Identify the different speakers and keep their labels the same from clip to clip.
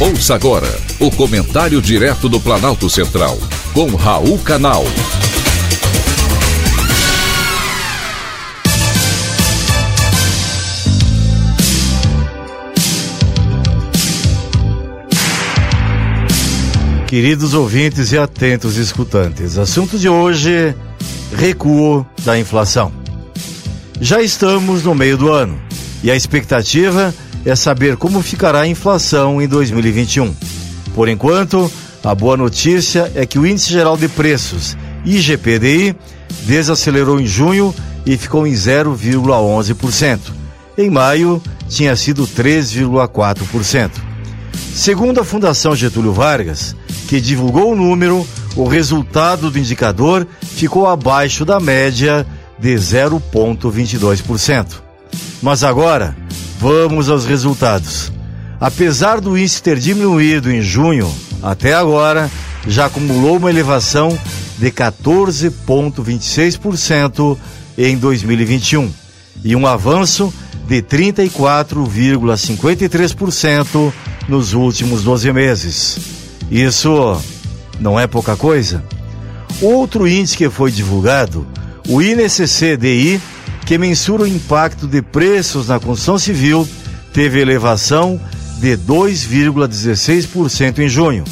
Speaker 1: Ouça agora o comentário direto do Planalto Central, com Raul Canal.
Speaker 2: Queridos ouvintes e atentos escutantes, assunto de hoje: recuo da inflação. Já estamos no meio do ano e a expectativa é é saber como ficará a inflação em 2021. Por enquanto, a boa notícia é que o Índice Geral de Preços, IGPDI, desacelerou em junho e ficou em 0,11%. Em maio, tinha sido 3,4%. Segundo a Fundação Getúlio Vargas, que divulgou o número, o resultado do indicador ficou abaixo da média de 0,22%. Mas agora, Vamos aos resultados. Apesar do índice ter diminuído em junho, até agora já acumulou uma elevação de 14,26% em 2021 e um avanço de 34,53% nos últimos 12 meses. Isso não é pouca coisa. Outro índice que foi divulgado, o INCC-DI, que mensura o impacto de preços na construção civil, teve elevação de 2,16% em junho,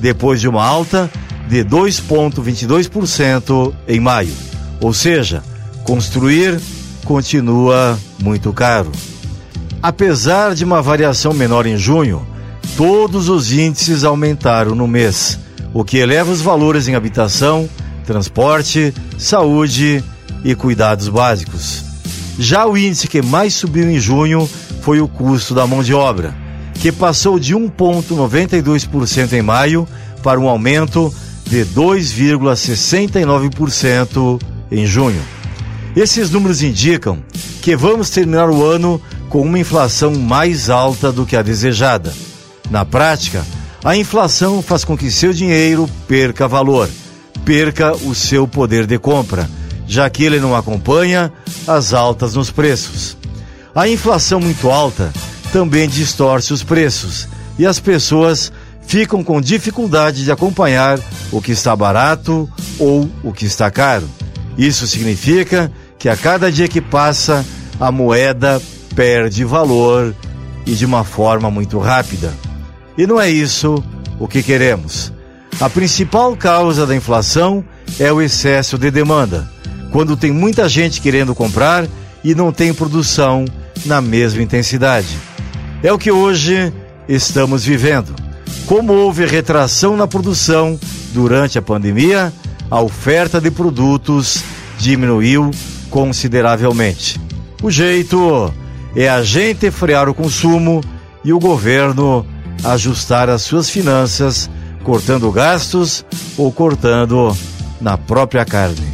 Speaker 2: depois de uma alta de 2,22% em maio. Ou seja, construir continua muito caro. Apesar de uma variação menor em junho, todos os índices aumentaram no mês, o que eleva os valores em habitação, transporte, saúde e cuidados básicos. Já o índice que mais subiu em junho foi o custo da mão de obra, que passou de 1,92% em maio para um aumento de 2,69% em junho. Esses números indicam que vamos terminar o ano com uma inflação mais alta do que a desejada. Na prática, a inflação faz com que seu dinheiro perca valor, perca o seu poder de compra já que ele não acompanha as altas nos preços. A inflação muito alta também distorce os preços e as pessoas ficam com dificuldade de acompanhar o que está barato ou o que está caro. Isso significa que a cada dia que passa, a moeda perde valor e de uma forma muito rápida. E não é isso o que queremos. A principal causa da inflação é o excesso de demanda quando tem muita gente querendo comprar e não tem produção na mesma intensidade. É o que hoje estamos vivendo. Como houve retração na produção durante a pandemia, a oferta de produtos diminuiu consideravelmente. O jeito é a gente frear o consumo e o governo ajustar as suas finanças, cortando gastos ou cortando na própria carne.